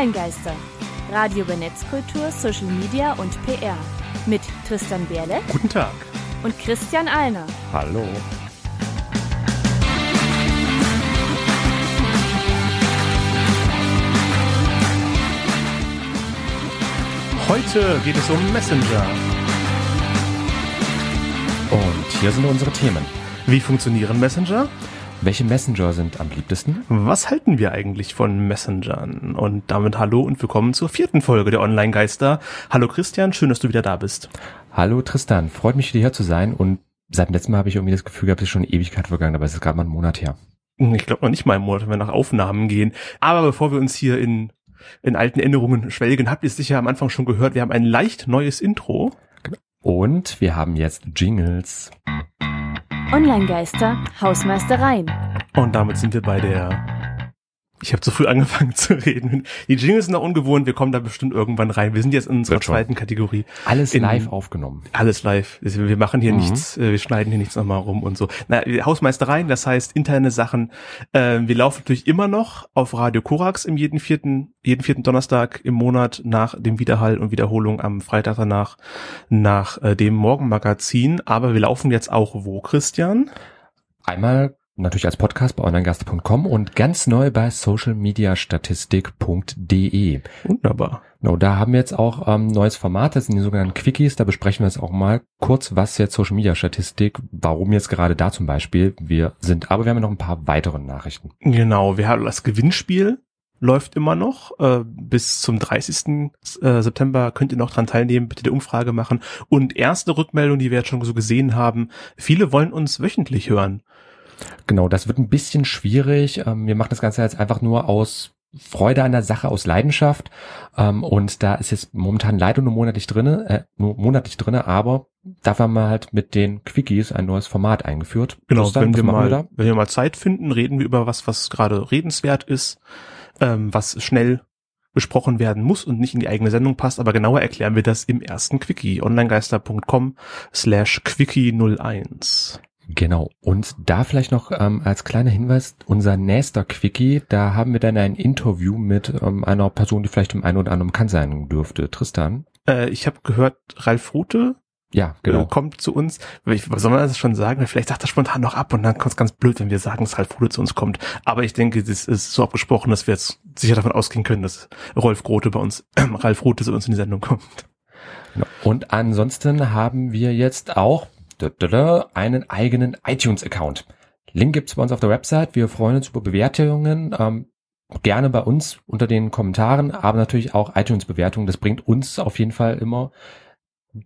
Online-Geister. Radio über Netzkultur, Social Media und PR. Mit Tristan Berle Guten Tag. und Christian Alner. Hallo. Heute geht es um Messenger. Und hier sind unsere Themen. Wie funktionieren Messenger? Welche Messenger sind am beliebtesten? Was halten wir eigentlich von Messengern? Und damit hallo und willkommen zur vierten Folge der Online-Geister. Hallo Christian, schön, dass du wieder da bist. Hallo Tristan, freut mich wieder hier zu sein und seit dem letzten Mal habe ich irgendwie das Gefühl gehabt, es ist schon eine Ewigkeit vergangen, aber es ist gerade mal ein Monat her. Ich glaube noch nicht mal im Monat, wenn wir nach Aufnahmen gehen. Aber bevor wir uns hier in, in alten Erinnerungen schwelgen, habt ihr es sicher am Anfang schon gehört, wir haben ein leicht neues Intro. Und wir haben jetzt Jingles. Online-Geister, Hausmeistereien. Und damit sind wir bei der... Ich habe zu früh angefangen zu reden. Die Jingles sind noch ungewohnt, wir kommen da bestimmt irgendwann rein. Wir sind jetzt in unserer zweiten Kategorie. Alles In- live aufgenommen. Alles live. Wir machen hier Mhm. nichts, äh, wir schneiden hier nichts nochmal rum und so. Na, Hausmeistereien, das heißt interne Sachen. Äh, wir laufen natürlich immer noch auf Radio Korax im jeden vierten, jeden vierten Donnerstag im Monat nach dem Wiederhall und Wiederholung am Freitag danach nach äh, dem Morgenmagazin. Aber wir laufen jetzt auch wo, Christian? Einmal natürlich als Podcast bei onlinegaster.com und ganz neu bei socialmediastatistik.de. Wunderbar. Genau, da haben wir jetzt auch ähm, neues Format, das sind die sogenannten Quickies. Da besprechen wir jetzt auch mal kurz, was jetzt Social Media Statistik, warum jetzt gerade da zum Beispiel wir sind. Aber wir haben ja noch ein paar weitere Nachrichten. Genau, wir haben das Gewinnspiel läuft immer noch. Äh, bis zum 30. äh, September könnt ihr noch dran teilnehmen, bitte die Umfrage machen. Und erste Rückmeldung, die wir jetzt schon so gesehen haben, viele wollen uns wöchentlich hören. Genau, das wird ein bisschen schwierig. Ähm, wir machen das Ganze jetzt einfach nur aus Freude an der Sache, aus Leidenschaft. Ähm, und da ist jetzt momentan leider nur monatlich drinne, äh, nur monatlich drinne, aber dafür haben wir halt mit den Quickies ein neues Format eingeführt. Genau, Tristan, wenn wir mal, da? wenn wir mal Zeit finden, reden wir über was, was gerade redenswert ist, ähm, was schnell besprochen werden muss und nicht in die eigene Sendung passt, aber genauer erklären wir das im ersten Quickie. onlinegeister.com slash quickie01. Genau. Und da vielleicht noch ähm, als kleiner Hinweis, unser nächster Quickie, da haben wir dann ein Interview mit ähm, einer Person, die vielleicht im einen oder anderen bekannt sein dürfte. Tristan? Äh, ich habe gehört, Ralf Rute Ja, genau. genau. kommt zu uns. Ich, was soll man das schon sagen? Vielleicht sagt er spontan noch ab und dann kommt es ganz blöd, wenn wir sagen, dass Ralf Rute zu uns kommt. Aber ich denke, das ist so abgesprochen, dass wir jetzt sicher davon ausgehen können, dass Rolf Grote bei uns, äh, Ralf Rute zu uns in die Sendung kommt. Genau. Und ansonsten haben wir jetzt auch einen eigenen iTunes-Account. Link gibt's bei uns auf der Website. Wir freuen uns über Bewertungen. Ähm, gerne bei uns unter den Kommentaren, aber natürlich auch iTunes-Bewertungen. Das bringt uns auf jeden Fall immer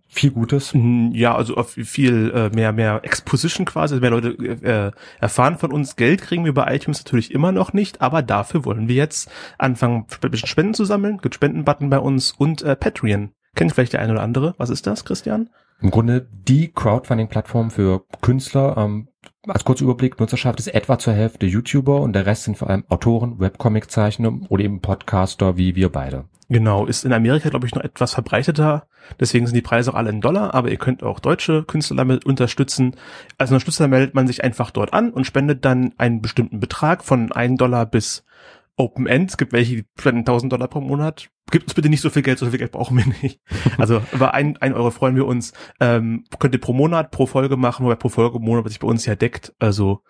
viel Gutes. Mm, Ja, also viel äh, mehr, mehr Exposition quasi, mehr Leute äh, erfahren von uns. Geld kriegen wir bei iTunes natürlich immer noch nicht, aber dafür wollen wir jetzt anfangen, ein bisschen Spenden zu sammeln. Gibt Spendenbutton bei uns und äh, Patreon. Kennt vielleicht der eine oder andere. Was ist das, Christian? Im Grunde die Crowdfunding-Plattform für Künstler. Ähm, als kurzer Überblick, Nutzerschaft ist etwa zur Hälfte YouTuber und der Rest sind vor allem Autoren, Webcomic-Zeichner oder eben Podcaster wie wir beide. Genau, ist in Amerika, glaube ich, noch etwas verbreiteter. Deswegen sind die Preise auch alle in Dollar, aber ihr könnt auch deutsche Künstler damit unterstützen. Als Unterstützer meldet man sich einfach dort an und spendet dann einen bestimmten Betrag von 1 Dollar bis Open End. Es gibt welche, die spenden 1000 Dollar pro Monat. Gibt uns bitte nicht so viel Geld, so viel Geld brauchen wir nicht. Also über ein, ein Euro freuen wir uns. Ähm, könnt ihr pro Monat, pro Folge machen, wobei pro Folge Monat, was sich bei uns ja deckt. Also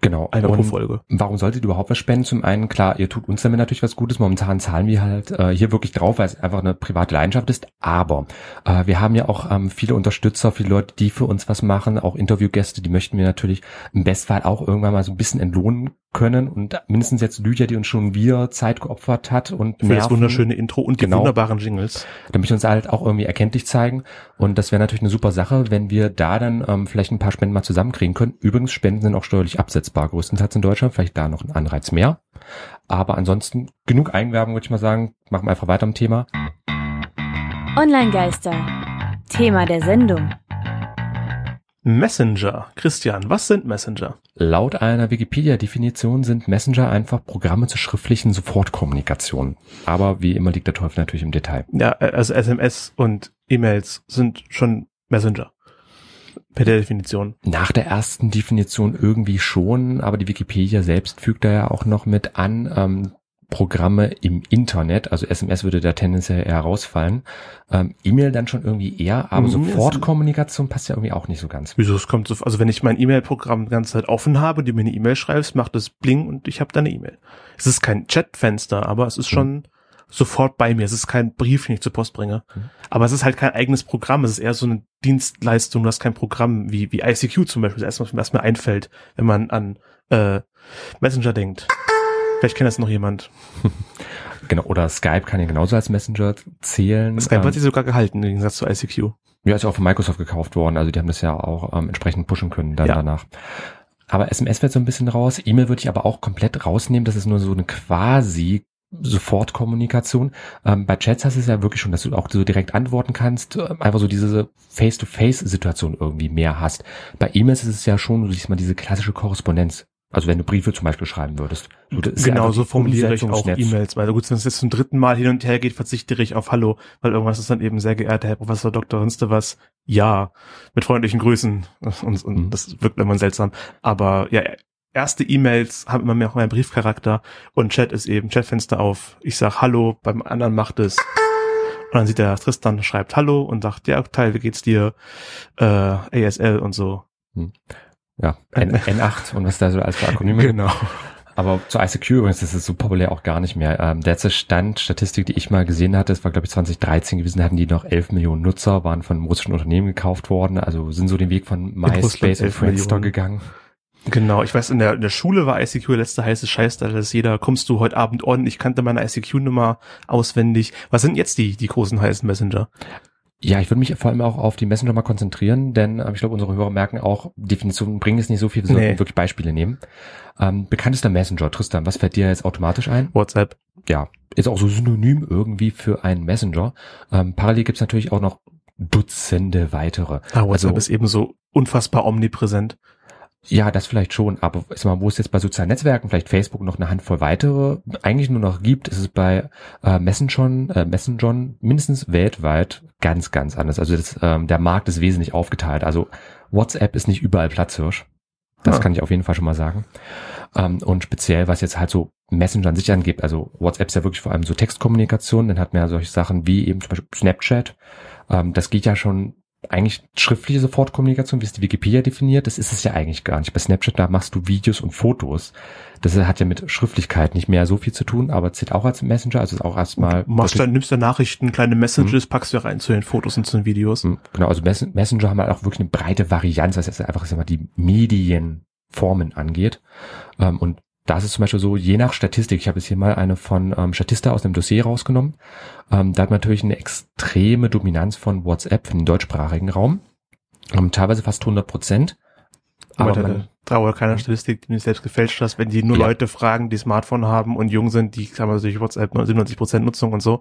Genau. einer pro Und Folge. Warum solltet ihr überhaupt was spenden? Zum einen, klar, ihr tut uns damit natürlich was Gutes. Momentan zahlen wir halt äh, hier wirklich drauf, weil es einfach eine private Leidenschaft ist. Aber äh, wir haben ja auch ähm, viele Unterstützer, viele Leute, die für uns was machen, auch Interviewgäste, die möchten wir natürlich im Bestfall auch irgendwann mal so ein bisschen entlohnen können. Und mindestens jetzt Lydia, die uns schon wieder Zeit geopfert hat und Für das wunderschöne Intro und die Genau. wunderbaren Jingles. damit wir uns halt auch irgendwie erkenntlich zeigen. Und das wäre natürlich eine super Sache, wenn wir da dann ähm, vielleicht ein paar Spenden mal zusammenkriegen können. Übrigens, Spenden sind auch steuerlich absetzbar, größtenteils in Deutschland, vielleicht da noch ein Anreiz mehr. Aber ansonsten genug Eigenwerbung, würde ich mal sagen. Machen wir einfach weiter am Thema. Online-Geister. Thema der Sendung. Messenger. Christian, was sind Messenger? Laut einer Wikipedia-Definition sind Messenger einfach Programme zur schriftlichen Sofortkommunikation. Aber wie immer liegt der Teufel natürlich im Detail. Ja, äh, also SMS und E-Mails sind schon Messenger. Per der Definition. Nach der ersten Definition irgendwie schon, aber die Wikipedia selbst fügt da ja auch noch mit an, ähm, Programme im Internet, also SMS würde da tendenziell eher rausfallen. Ähm, E-Mail dann schon irgendwie eher, aber Mhm, Sofortkommunikation passt ja irgendwie auch nicht so ganz. Wieso, es kommt so, also wenn ich mein E-Mail-Programm die ganze Zeit offen habe, die mir eine E-Mail schreibst, macht es Bling und ich habe da eine E-Mail. Es ist kein Chatfenster, aber es ist schon sofort bei mir. Es ist kein Brief, den ich zur Post bringe. Mhm. Aber es ist halt kein eigenes Programm. Es ist eher so eine Dienstleistung. Du hast kein Programm wie, wie ICQ zum Beispiel. Das erste, was mir erstmal einfällt, wenn man an äh, Messenger denkt. Vielleicht kennt das noch jemand. Genau, oder Skype kann ja genauso als Messenger zählen. Skype Ähm, hat sich sogar gehalten, im Gegensatz zu ICQ. Ja, ist ja auch von Microsoft gekauft worden, also die haben das ja auch ähm, entsprechend pushen können dann Ja. danach. Aber SMS wird so ein bisschen raus. E-Mail würde ich aber auch komplett rausnehmen. Das ist nur so eine quasi Sofortkommunikation. Ähm, bei Chats hast du es ja wirklich schon, dass du auch so direkt antworten kannst, ähm, einfach so diese Face-to-Face-Situation irgendwie mehr hast. Bei E-Mails ist es ja schon, du siehst mal diese klassische Korrespondenz. Also wenn du Briefe zum Beispiel schreiben würdest. So, Genau, so formuliere ich auch. E-Mails. Weil gut, wenn es jetzt zum dritten Mal hin und her geht, verzichte ich auf Hallo, weil irgendwas ist dann eben sehr geehrter Herr Professor Dr. Rinste was. Ja, mit freundlichen Grüßen. Und, und Mhm. das wirkt immer seltsam. Aber ja, erste E-Mails haben immer mehr auch einen Briefcharakter und Chat ist eben Chatfenster auf. Ich sag Hallo, beim anderen macht es. Und dann sieht der Tristan, schreibt Hallo und sagt, ja, Teil, wie geht's dir? Äh, ASL und so. Ja, N N8 und was da so als Akronyme Genau. Aber zu ICQ übrigens, das ist so populär auch gar nicht mehr. Ähm, der letzte Stand, Statistik, die ich mal gesehen hatte, das war glaube ich 2013 gewesen, hatten die noch 11 Millionen Nutzer, waren von einem russischen Unternehmen gekauft worden, also sind so den Weg von MySpace und 11 Friendster Millionen. gegangen. Genau, ich weiß, in der, in der Schule war ICQ der letzte heiße Scheiß, da ist jeder, kommst du heute Abend on, ich kannte meine ICQ-Nummer auswendig. Was sind jetzt die, die großen heißen Messenger? Ja, ich würde mich vor allem auch auf die Messenger mal konzentrieren, denn ähm, ich glaube, unsere Hörer merken auch, Definitionen bringen es nicht so viel, wir sollten Nee. wirklich Beispiele nehmen. Ähm, bekanntester Messenger, Tristan, was fällt dir jetzt automatisch ein? WhatsApp. ja, ist auch so synonym irgendwie für einen Messenger. Ähm, parallel gibt's natürlich auch noch Dutzende weitere. Ah, WhatsApp Also- ist eben so unfassbar omnipräsent. Ja, das vielleicht schon, aber sag mal, wo es jetzt bei sozialen Netzwerken, vielleicht Facebook noch eine Handvoll weitere, eigentlich nur noch gibt, ist es bei äh, Messenger, äh, Messenger mindestens weltweit ganz, ganz anders. Also das, ähm, der Markt ist wesentlich aufgeteilt. Also WhatsApp ist nicht überall Platzhirsch. Das Ah. kann ich auf jeden Fall schon mal sagen. Ähm, und speziell, was jetzt halt so Messenger an sich angibt, also WhatsApp ist ja wirklich vor allem so Textkommunikation, dann hat man ja solche Sachen wie eben zum Beispiel Snapchat. Ähm, das geht ja schon eigentlich schriftliche Sofortkommunikation, wie es die Wikipedia definiert, das ist es ja eigentlich gar nicht. Bei Snapchat, da machst du Videos und Fotos. Das hat ja mit Schriftlichkeit nicht mehr so viel zu tun, aber zählt auch als Messenger, also ist auch erstmal. Du machst dann, nimmst da Nachrichten, kleine Messages, packst du rein zu den Fotos und zu den Videos. Mhm, Genau, also Messen- Messenger haben halt auch wirklich eine breite Varianz, was jetzt einfach ich sag mal, die Medienformen angeht. Ähm, Und da ist es zum Beispiel so, je nach Statistik, ich habe jetzt hier mal eine von ähm, Statista aus dem Dossier rausgenommen, ähm, da hat man natürlich eine extreme Dominanz von WhatsApp den deutschsprachigen Raum, ähm, teilweise fast 100 Prozent. Aber Aber man, traue keiner Statistik, die du selbst gefälscht hast, wenn die nur Ja. Leute fragen, die Smartphone haben und jung sind, die haben durch WhatsApp 97% Nutzung und so.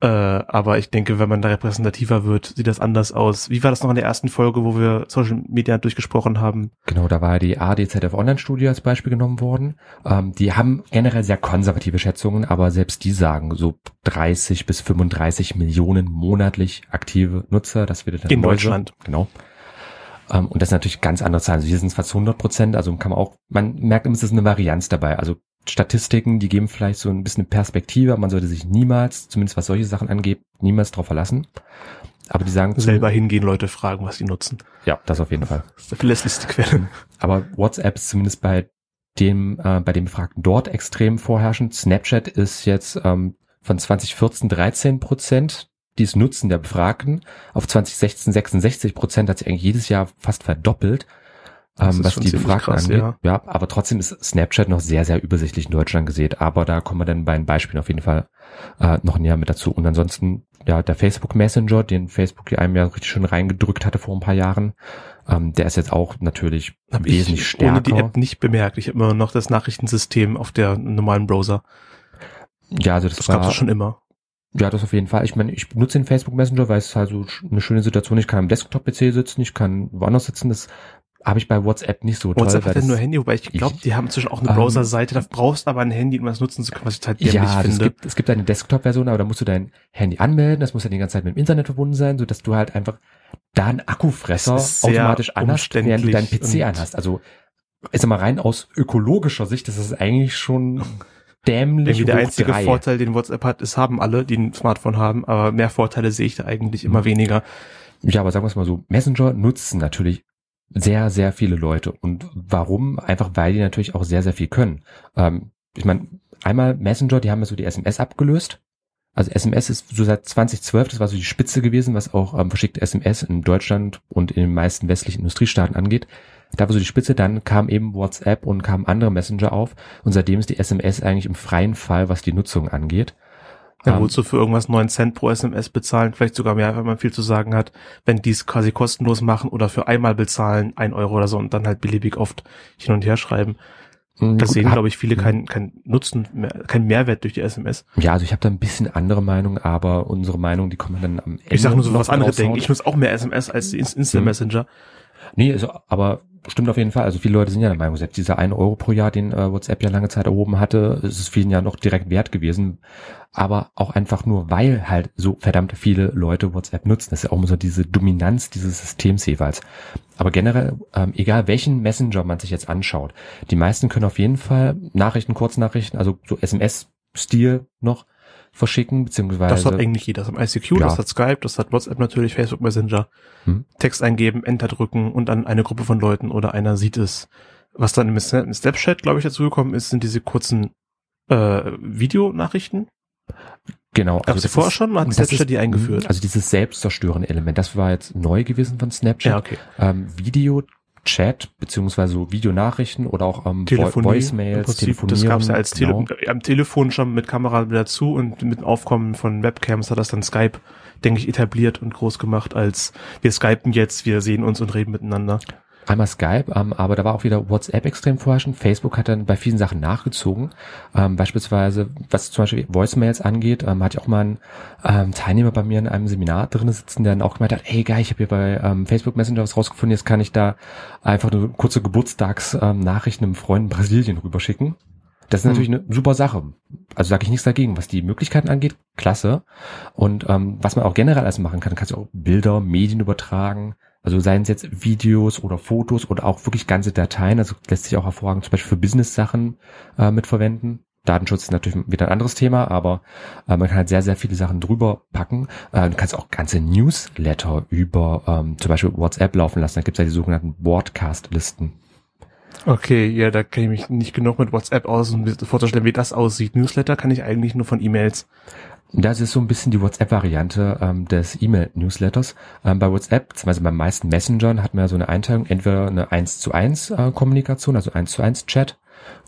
Äh, aber ich denke, wenn man da repräsentativer wird, sieht das anders aus. Wie war das noch in der ersten Folge, wo wir Social Media durchgesprochen haben? Genau, da war die ADZF Online-Studie als Beispiel genommen worden. Ähm, die haben generell sehr konservative Schätzungen, aber selbst die sagen so 30 bis 35 Millionen monatlich aktive Nutzer. Das wird dann In. Deutschland. Genau. Ähm, und das ist natürlich ganz andere Zahlen. Also hier sind es fast 100 Prozent. Also kann man auch, man merkt immer, es ist eine Varianz dabei. Also Statistiken, die geben vielleicht so ein bisschen eine Perspektive. Man sollte sich niemals, zumindest was solche Sachen angeht, niemals drauf verlassen. Aber die sagen Selber hingehen, Leute fragen, was die nutzen. Ja, das auf jeden Fall. Das ist die verlässlichste Quelle. Aber WhatsApp ist zumindest bei dem, äh, bei dem Befragten dort extrem vorherrschend. Snapchat ist jetzt ähm, von 2014 13 Prozent dies Nutzen der Befragten auf 2016 66 Prozent hat sich eigentlich jedes Jahr fast verdoppelt, ähm, was die Befragten krass, angeht. ja. Ja. aber trotzdem ist Snapchat noch sehr, sehr übersichtlich in Deutschland gesät. Aber da kommen wir dann bei den Beispielen auf jeden Fall äh, noch näher mit dazu. Und ansonsten, ja, der Facebook Messenger, den Facebook hier einem ja richtig schön reingedrückt hatte vor ein paar Jahren, ähm, der ist jetzt auch natürlich Hab wesentlich ich stärker. ohne die App nicht bemerkt. Ich habe immer noch das Nachrichtensystem auf der normalen Browser. Ja, also das, Das war gab's doch schon immer. Ja, das auf jeden Fall. Ich meine, ich nutze den Facebook Messenger, weil es halt so eine schöne Situation. Ich kann am Desktop-PC sitzen, ich kann woanders sitzen. Das habe ich bei WhatsApp nicht so toll. WhatsApp hat ja nur Handy, wobei ich glaube, Ich- die haben inzwischen auch eine Ähm, Browserseite. Da brauchst aber ein Handy, um das nutzen zu können, was ich halt dämlich ja, also es finde. gibt, es gibt eine Desktop-Version, aber da musst du dein Handy anmelden, das muss ja die ganze Zeit mit dem Internet verbunden sein, so dass du halt einfach da einen Akkufresser ist automatisch anhast, während du deinen PC anhast. Also, ist mal rein aus ökologischer Sicht, das ist eigentlich schon dämlich Irgendwie der einzige drei. Vorteil, den WhatsApp hat, ist haben alle, die ein Smartphone haben, aber mehr Vorteile sehe ich da eigentlich immer weniger. Ja, aber sagen wir es mal so, Messenger nutzen natürlich sehr, sehr viele Leute. Und warum? Einfach weil die natürlich auch sehr, sehr viel können. Ähm, ich meine, einmal Messenger, die haben ja so die SMS abgelöst. Also SMS ist so seit 2012, das war so die Spitze gewesen, was auch ähm, verschickte SMS in Deutschland und in den meisten westlichen Industriestaaten angeht. Da war so die Spitze, dann kam eben WhatsApp und kamen andere Messenger auf und seitdem ist die SMS eigentlich im freien Fall, was die Nutzung angeht. Ja, Ähm, wozu für irgendwas 9 Cent pro SMS bezahlen, vielleicht sogar mehr, wenn man viel zu sagen hat, wenn die es quasi kostenlos machen oder für einmal bezahlen, ein Euro oder so und dann halt beliebig oft hin und her schreiben. Das gut, sehen, glaube ich, viele keinen keinen Nutzen, mehr, keinen Mehrwert durch die SMS. Ja, also ich habe da ein bisschen andere Meinung, aber unsere Meinung, die kommen dann am Ende. Ich sage nur so, was andere raushauen. denken. Ich nutze auch mehr SMS als Instant Mhm. Messenger. Nee, also, aber stimmt auf jeden Fall. Also viele Leute sind ja der Meinung, selbst dieser 1 Euro pro Jahr, den äh, WhatsApp ja lange Zeit erhoben hatte, ist es vielen ja noch direkt wert gewesen. Aber auch einfach nur, weil halt so verdammt viele Leute WhatsApp nutzen. Das ist ja auch immer so diese Dominanz dieses Systems jeweils. Aber generell, ähm, egal welchen Messenger man sich jetzt anschaut, die meisten können auf jeden Fall Nachrichten, Kurznachrichten, also so SMS-Stil noch verschicken, beziehungsweise Das hat eigentlich jeder. Das hat ICQ, Ja. das hat Skype, das hat WhatsApp natürlich, Facebook Messenger. Hm. Text eingeben, Enter drücken und dann eine Gruppe von Leuten oder einer sieht es. Was dann im Sna- im Snapchat, glaube ich, dazugekommen ist, sind diese kurzen äh, Videonachrichten. genau. Gab's die das vorher schon? Hat Snapchat ist- die eingeführt? Also dieses selbstzerstörende Element, das war jetzt neu gewesen von Snapchat. Ja, okay. ähm, Video, Chat, beziehungsweise so Videonachrichten oder auch ähm, Telefonie. Voicemails, Prinzip, Telefonieren. das gab's ja als Tele genau. am Telefon schon mit Kamera dazu und mit dem Aufkommen von Webcams hat das dann Skype, denke ich, etabliert und groß gemacht als wir skypen jetzt, wir sehen uns und reden miteinander. Einmal Skype, ähm, aber da war auch wieder WhatsApp extrem vorherrschend. Facebook hat dann bei vielen Sachen nachgezogen. Ähm, beispielsweise, was zum Beispiel Voicemails angeht, ähm, hatte ich auch mal einen ähm, Teilnehmer bei mir in einem Seminar drin sitzen, der dann auch gemeint hat, hey geil, ich habe hier bei ähm, Facebook Messenger was rausgefunden, jetzt kann ich da einfach eine kurze Geburtstagsnachrichten ähm, einem Freund in Brasilien rüberschicken. Das ist Hm. natürlich eine super Sache. Also sage ich nichts dagegen. Was die Möglichkeiten angeht, klasse. Und ähm, was man auch generell alles machen kann, kannst du auch Bilder, Medien übertragen. Also seien es jetzt Videos oder Fotos oder auch wirklich ganze Dateien. Also lässt sich auch hervorragend zum Beispiel für Business-Sachen äh, mitverwenden. Datenschutz ist natürlich wieder ein anderes Thema, aber äh, man kann halt sehr, sehr viele Sachen drüber packen. Äh, du kannst auch ganze Newsletter über ähm, zum Beispiel WhatsApp laufen lassen. Da gibt es ja die sogenannten Broadcast-Listen. Okay, ja, da kenne ich mich nicht genug mit WhatsApp aus, um mir vorzustellen, wie das aussieht. Newsletter kann ich eigentlich nur von E-Mails. Das ist so ein bisschen die WhatsApp-Variante ähm, des E-Mail-Newsletters. Ähm, bei WhatsApp, beziehungsweise bei meisten Messengern, hat man ja so eine Einteilung, entweder eine 1 zu 1 äh, Kommunikation, also 1 zu 1 Chat,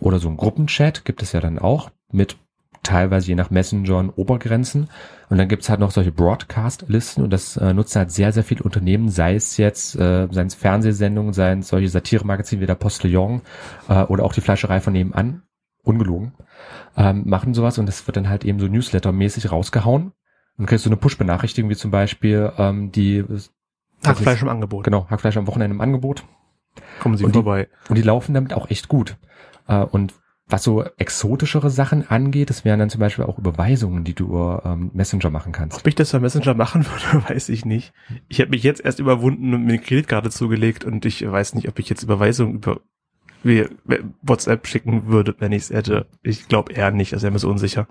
oder so ein Gruppenchat gibt es ja dann auch mit teilweise je nach Messengern Obergrenzen. Und dann gibt's halt noch solche Broadcast-Listen und das äh, nutzen halt sehr, sehr viele Unternehmen, sei es jetzt, äh, seien es Fernsehsendungen, seien es solche Satire-Magazine wie der Postillon äh, oder auch die Fleischerei von nebenan, ungelogen, ähm, machen sowas und das wird dann halt eben so Newsletter-mäßig rausgehauen. Und kriegst du eine Push-Benachrichtigung, wie zum Beispiel ähm, die Hackfleisch im Angebot. Genau, Hackfleisch am Wochenende im Angebot. Kommen Sie Und die- vorbei. Und die laufen damit auch echt gut. Äh, und was so exotischere Sachen angeht, das wären dann zum Beispiel auch Überweisungen, die du über ähm, Messenger machen kannst. Ob ich das bei Messenger machen würde, weiß ich nicht. Ich habe mich jetzt erst überwunden und mir eine Kreditkarte zugelegt und ich weiß nicht, ob ich jetzt Überweisungen über wie WhatsApp schicken würde, wenn ich es hätte. Ich glaube eher nicht, also er ist unsicher.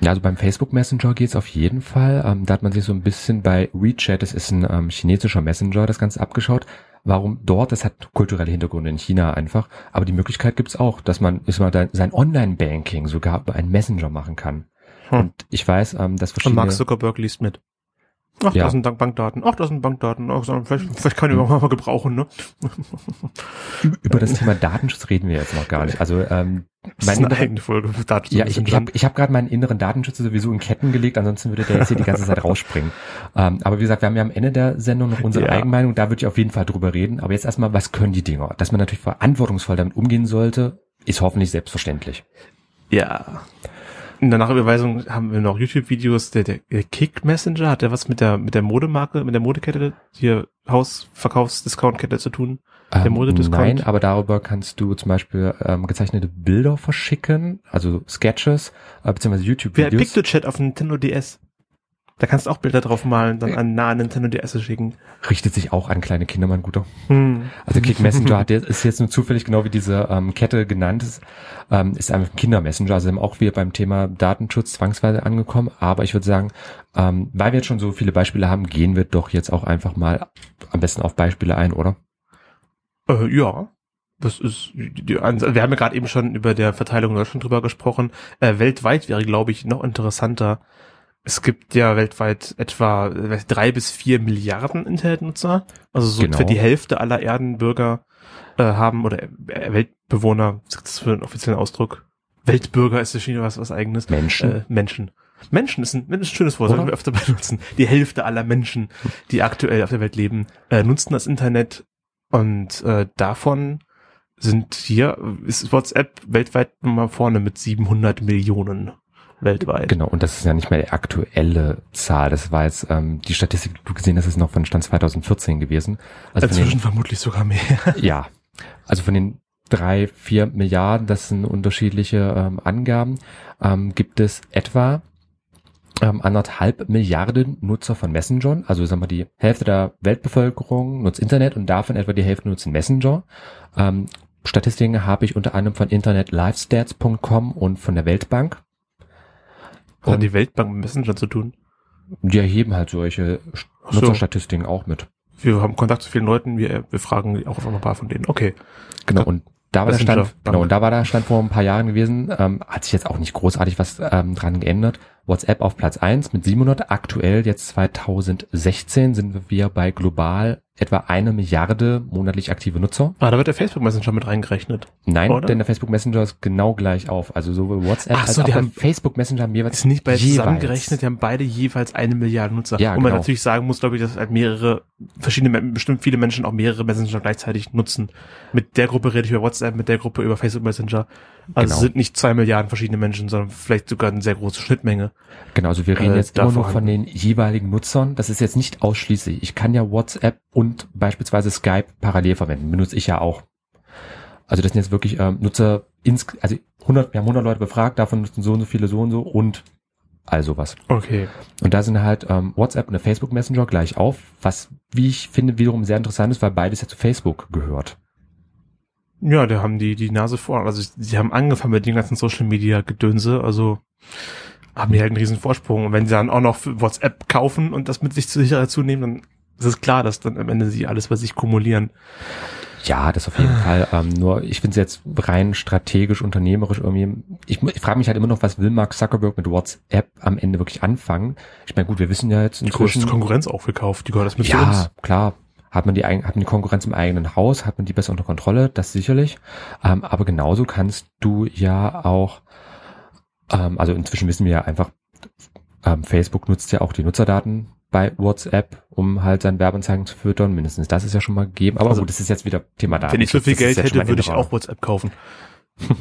Ja, also beim Facebook Messenger geht's auf jeden Fall. Ähm, da hat man sich so ein bisschen bei WeChat, das ist ein ähm, chinesischer Messenger, das Ganze abgeschaut. Warum dort? Das hat kulturelle Hintergründe in China einfach. Aber die Möglichkeit gibt's auch, dass man ist mal da, sein Online-Banking sogar über einen Messenger machen kann. Hm. Und ich weiß, ähm, dass Und verschiedene... Mark Zuckerberg liest mit. Ach, Ja. das sind Bankdaten. Ach, das sind Bankdaten. Ach, vielleicht, vielleicht kann ich auch mal gebrauchen, ne? über das Thema Datenschutz reden wir jetzt noch gar nicht. Also ähm, Das mein ist eine eigene Folge für Datenschutz. Ja, ich, ich habe ich hab gerade meinen inneren Datenschutz sowieso in Ketten gelegt, ansonsten würde der jetzt hier die ganze Zeit rausspringen. Ähm, aber wie gesagt, wir haben ja am Ende der Sendung noch unsere Ja. Eigenmeinung, da würde ich auf jeden Fall drüber reden. Aber jetzt erstmal, was können die Dinger? Dass man natürlich verantwortungsvoll damit umgehen sollte, ist hoffentlich selbstverständlich. Ja. In der Nachüberweisung haben wir noch YouTube-Videos. Der, der, der Kick Messenger, hat der was mit der, mit der Modemarke, mit der Modekette, hier Hausverkaufs-Discount-Kette zu tun? Der Ähm, Modediscount? Nein, aber darüber kannst du zum Beispiel ähm, gezeichnete Bilder verschicken, also Sketches, äh, beziehungsweise Wer YouTube-Videos. PictoChat auf Nintendo DS? Da kannst du auch Bilder drauf malen, dann an nah Nintendo DS schicken. Richtet sich auch an kleine Kinder, mein Guter. Hm. Also Kick Messenger hat, ist jetzt nur zufällig genau wie diese ähm, Kette genannt ist, ähm, ist einfach ein Kindermessenger. Also auch wir beim Thema Datenschutz zwangsweise angekommen. Aber ich würde sagen, ähm, weil wir jetzt schon so viele Beispiele haben, gehen wir doch jetzt auch einfach mal am besten auf Beispiele ein, oder? Äh, ja. Das ist, wir haben ja gerade eben schon über der Verteilung in Deutschland drüber gesprochen. Äh, weltweit wäre, glaube ich, noch interessanter. Es gibt ja weltweit etwa äh, drei bis vier Milliarden Internetnutzer. Also so Genau. für die Hälfte aller Erdenbürger äh, haben oder äh, Weltbewohner, was ist das für einen offiziellen Ausdruck? Weltbürger ist das schon was, was eigenes. Menschen. Äh, Menschen. Menschen ist ein, ist ein schönes Wort, sollten wir öfter benutzen. Die Hälfte aller Menschen, die aktuell auf der Welt leben, äh, nutzen das Internet und äh, davon sind hier, ist WhatsApp weltweit mal vorne mit 700 Millionen weltweit. Genau, und das ist ja nicht mehr die aktuelle Zahl. Das war jetzt ähm, die Statistik, die du gesehen hast, ist noch von Stand 2014 gewesen. Also Inzwischen vermutlich sogar mehr. den, ja, also von den drei, vier Milliarden, das sind unterschiedliche ähm, Angaben, ähm, gibt es etwa ähm, anderthalb Milliarden Nutzer von Messenger. Also sagen wir, die Hälfte der Weltbevölkerung nutzt Internet und davon etwa die Hälfte nutzen Messenger. Ähm, Statistiken habe ich unter anderem von internetlifestats.com und von der Weltbank. Hat Und die Weltbank mit Messenger zu tun? die erheben halt solche so. Nutzerstatistiken auch mit. Wir haben Kontakt zu vielen Leuten, wir, fragen auch einfach ein paar von denen. Okay. Genau, und da war der Stand, genau, und da war der Stand vor ein paar Jahren gewesen, ähm, hat sich jetzt auch nicht großartig was ähm, dran geändert. WhatsApp auf Platz eins mit 700, aktuell jetzt 2016 sind wir bei global etwa eine Milliarde monatlich aktive Nutzer. Ah, da wird der Facebook Messenger mit reingerechnet. Nein, Oder? denn der Facebook Messenger ist genau gleich auf. Also sowohl WhatsApp Ach als so, auch die der haben- Facebook Messenger haben jeweils Ist nicht bei jeweils. zusammengerechnet, die haben beide jeweils eine Milliarde Nutzer. Ja, Und man genau. natürlich sagen muss, glaube ich, dass halt mehrere, verschiedene, bestimmt viele Menschen auch mehrere Messenger gleichzeitig nutzen. Mit der Gruppe rede ich über WhatsApp, mit der Gruppe über Facebook Messenger. Also Genau. es sind nicht zwei Milliarden verschiedene Menschen, sondern vielleicht sogar eine sehr große Schnittmenge. Genau, also wir reden äh, jetzt immer nur von den jeweiligen Nutzern. Das ist jetzt nicht ausschließlich. Ich kann ja WhatsApp und beispielsweise Skype parallel verwenden. Benutze ich ja auch. Also das sind jetzt wirklich ähm, Nutzer, ins, also 100, wir haben 100 Leute befragt, davon nutzen so und so viele so und so und all sowas. Okay. Und da sind halt ähm, WhatsApp und der Facebook Messenger gleich auf, was, wie ich finde, wiederum sehr interessant ist, weil beides ja zu Facebook gehört. Ja, da haben die die Nase vor. Also sie haben angefangen mit den ganzen Social Media Gedönse, also haben die halt einen riesen Vorsprung. Und wenn sie dann auch noch für WhatsApp kaufen und das mit sich zu sicher dazu nehmen, dann ist es klar, dass dann am Ende sie alles bei sich kumulieren. Ja, das auf jeden Fall. Ähm, nur ich finde es jetzt rein strategisch, unternehmerisch irgendwie. Ich, ich frage mich halt immer noch, was will Mark Zuckerberg mit WhatsApp am Ende wirklich anfangen? Ich meine, gut, wir wissen ja jetzt Die größte inzwischen. Konkurrenz aufgekauft, die gehört das mit Ja, uns. klar. Hat man die hat man die Konkurrenz im eigenen Haus, hat man die besser unter Kontrolle, das sicherlich. Ähm, aber genauso kannst du ja auch, ähm, also inzwischen wissen wir ja einfach, ähm, Facebook nutzt ja auch die Nutzerdaten bei WhatsApp, um halt seine Werbeanzeigen zu füttern. Mindestens das ist ja schon mal gegeben. Aber Also, gut, das ist jetzt wieder Thema Daten. Wenn ich so viel Geld hätte, würde ich auch WhatsApp kaufen.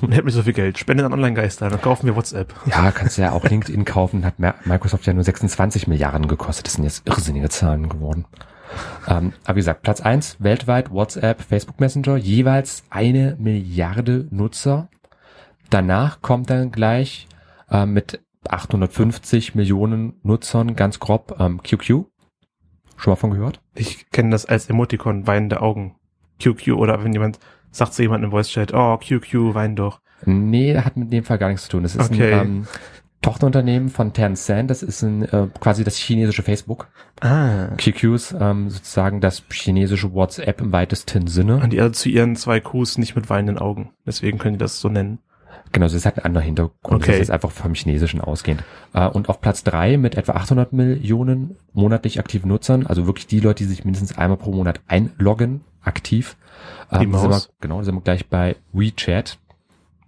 Und hätte mir so viel Geld. Spende an Online-Geister, dann kaufen wir WhatsApp. Ja, kannst du ja auch LinkedIn kaufen, hat Microsoft ja nur 26 Milliarden gekostet. Das sind jetzt irrsinnige Zahlen geworden. Ähm, aber wie gesagt, Platz eins weltweit WhatsApp, Facebook Messenger, jeweils eine Milliarde Nutzer. Danach kommt dann gleich äh, mit 850 Millionen Nutzern ganz grob ähm, QQ. Schon mal von gehört? Ich kenne das als Emoticon, weinende Augen. QQ oder wenn jemand sagt zu jemandem im Voice-Chat, oh, QQ, wein doch. Nee, hat mit dem Fall gar nichts zu tun. Das ist Okay. ein ähm, Tochterunternehmen von Tencent. Das ist ein, äh, quasi das chinesische Facebook. Ah. QQ ist ähm, sozusagen das chinesische WhatsApp im weitesten Sinne. Und die also zu ihren zwei Qs nicht mit weinenden Augen. Deswegen können die das so nennen. Genau, das hat einen anderen Hintergrund. Okay. Das ist einfach vom Chinesischen ausgehend. Äh, und auf Platz drei mit etwa 800 Millionen monatlich aktiven Nutzern, also wirklich die Leute, die sich mindestens einmal pro Monat einloggen, aktiv. Die Ähm, sind wir, genau, sind wir gleich bei WeChat.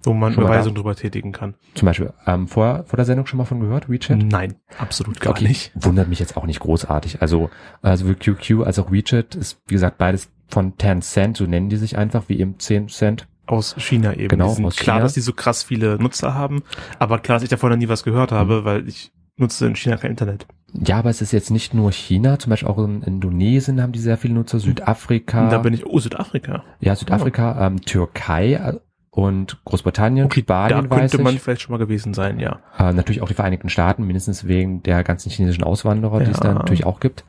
Wo man Schon Überweisungen drüber tätigen kann. Zum Beispiel ähm, vor, vor der Sendung schon mal von gehört, WeChat? Nein, absolut gar Okay, nicht. Wundert mich jetzt auch nicht großartig. Also, also sowohl QQ als auch WeChat ist, wie gesagt, beides von Tencent, so nennen die sich einfach, wie eben 10 Cent. Aus China eben. Genau, aus klar, China. dass die so krass viele Nutzer haben, aber klar, dass ich davon noch nie was gehört Mhm. habe, weil ich nutze in China kein Internet. Ja, aber es ist jetzt nicht nur China, zum Beispiel auch in Indonesien haben die sehr viele Nutzer, Südafrika. Und da bin ich, oh, Südafrika. Ja, Südafrika, ähm, Türkei, äh, und Großbritannien, Okay, Spanien da könnte man ich. vielleicht schon mal gewesen sein, ja. Äh, natürlich auch die Vereinigten Staaten, mindestens wegen der ganzen chinesischen Auswanderer, die es Ja. da natürlich auch gibt.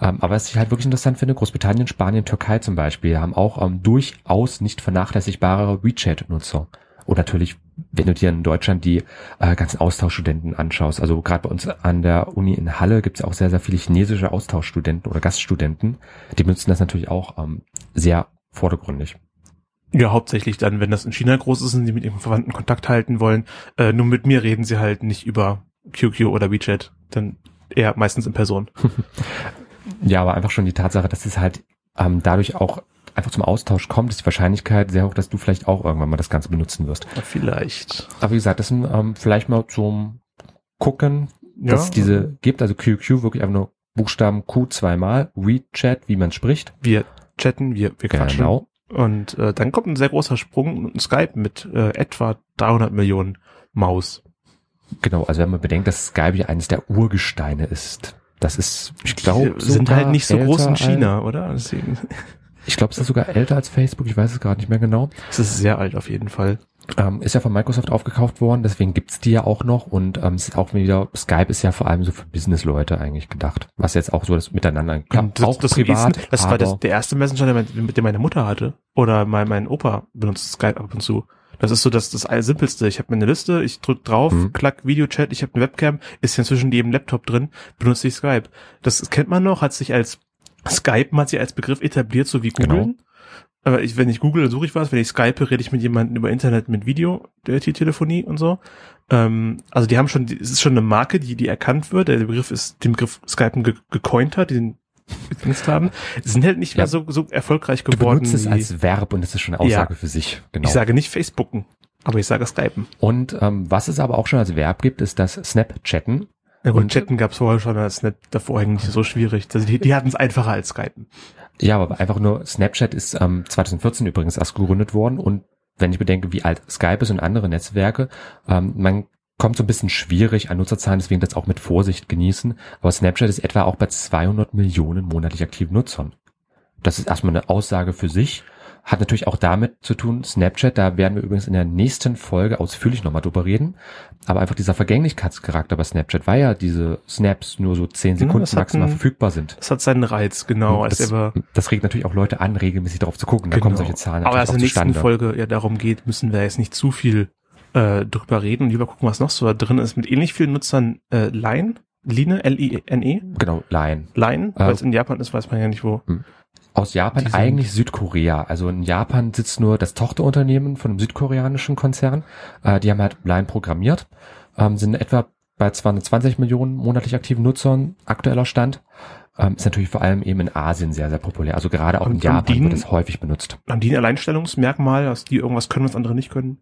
Ähm, aber was ich halt wirklich interessant finde, Großbritannien, Spanien, Türkei zum Beispiel haben auch ähm, durchaus nicht vernachlässigbare WeChat-Nutzer. Und natürlich, wenn du dir in Deutschland die äh, ganzen Austauschstudenten anschaust, also gerade bei uns an der Uni in Halle gibt es auch sehr, sehr viele chinesische Austauschstudenten oder Gaststudenten, die benutzen das natürlich auch ähm, sehr vordergründig. Ja, hauptsächlich dann, wenn das in China groß ist und sie mit ihren Verwandten Kontakt halten wollen. Äh, nur mit mir reden sie halt nicht über QQ oder WeChat, dann eher meistens in Person. Ja, aber einfach schon die Tatsache, dass es halt ähm, dadurch auch einfach zum Austausch kommt, ist die Wahrscheinlichkeit sehr hoch, dass du vielleicht auch irgendwann mal das Ganze benutzen wirst. Ja, vielleicht. Aber wie gesagt, das sind ähm, vielleicht mal zum Gucken, Ja. dass es diese gibt, also QQ wirklich einfach nur Buchstaben Q zweimal, WeChat, wie man spricht. Wir chatten, wir, wir quatschen. Genau. Und äh, dann kommt ein sehr großer Sprung und Skype mit äh, etwa 300 Millionen Maus. Genau, also wenn man bedenkt, dass Skype ja eines der Urgesteine ist. Das ist, ich glaube, Die sind halt nicht so groß in China, oder? Deswegen Ich glaube, es ist sogar älter als Facebook, ich weiß es gerade nicht mehr genau. es ist sehr alt auf jeden Fall. Ähm, ist ja von Microsoft aufgekauft worden, deswegen gibt's die ja auch noch und ähm, es ist auch wieder, Skype ist ja vor allem so für Business-Leute eigentlich gedacht. Was jetzt auch so das Miteinander klappt, Und auch privat, hieß- das war das, der erste Messenger, dem meine Mutter hatte. Oder mein, mein Opa benutzt Skype ab und zu. Das ist so das, das simpelste. Ich habe mir eine Liste, ich drück drauf, Mhm. klack, Videochat, ich habe eine Webcam, ist ja inzwischen jedem Laptop drin, benutze ich Skype. Das kennt man noch, hat sich als Skype hat sich als Begriff etabliert, so wie Genau. Google. Aber ich, wenn ich google, dann suche ich was. Wenn ich Skype, rede ich mit jemandem über Internet mit Video, der Telefonie und so. Ähm, also die haben schon, es ist schon eine Marke, die, die erkannt wird. Der Begriff ist, den Begriff Skype ge gecoint hat, den benutzt haben. Sind halt nicht Ja. mehr so, so erfolgreich du geworden. benutzt es als Verb und es ist schon eine Aussage Ja. für sich. Genau. Ich sage nicht Facebooken, aber ich sage Skypen. und ähm, was es aber auch schon als Verb gibt, ist das Snapchatten. Ja gut, Und- Chatten gab es vorher schon, das ist nicht davor eigentlich so schwierig. Also die, die hatten es einfacher als Skypen. Ja, aber einfach nur Snapchat ist ähm, 2014 übrigens erst gegründet worden und wenn ich bedenke, wie alt Skype ist und andere Netzwerke, ähm, man kommt so ein bisschen schwierig an Nutzerzahlen, deswegen das auch mit Vorsicht genießen. Aber Snapchat ist etwa auch bei 200 Millionen monatlich aktiven Nutzern. Das ist erstmal eine Aussage für sich. Hat natürlich auch damit zu tun, Snapchat, da werden wir übrigens in der nächsten Folge ausführlich nochmal drüber reden. Aber einfach dieser Vergänglichkeitscharakter bei Snapchat, weil ja diese Snaps nur so 10 Sekunden maximal ein- verfügbar sind. Das hat seinen Reiz, genau. als das, aber, das regt natürlich auch Leute an, regelmäßig darauf zu gucken. Da genau. kommen solche Zahlen aber als in der nächsten. Folge ja darum geht, müssen wir jetzt nicht zu viel äh, drüber reden und lieber gucken, was noch so da drin ist. Mit ähnlich vielen Nutzern äh, Line, Line, L-I-N-E, Genau, Line. Line, Äh, weil es in Japan ist, weiß man ja nicht wo. Aus Japan Die eigentlich Südkorea. Also in Japan sitzt nur das Tochterunternehmen von einem südkoreanischen Konzern. Äh, die haben halt Line programmiert, ähm, sind etwa bei 220 Millionen monatlich aktiven Nutzern aktueller Stand. Ähm, ist natürlich vor allem eben in Asien sehr, sehr populär. Also gerade auch Und- in Japan die- wird es häufig benutzt. Haben die ein Alleinstellungsmerkmal, dass die irgendwas können, was andere nicht können?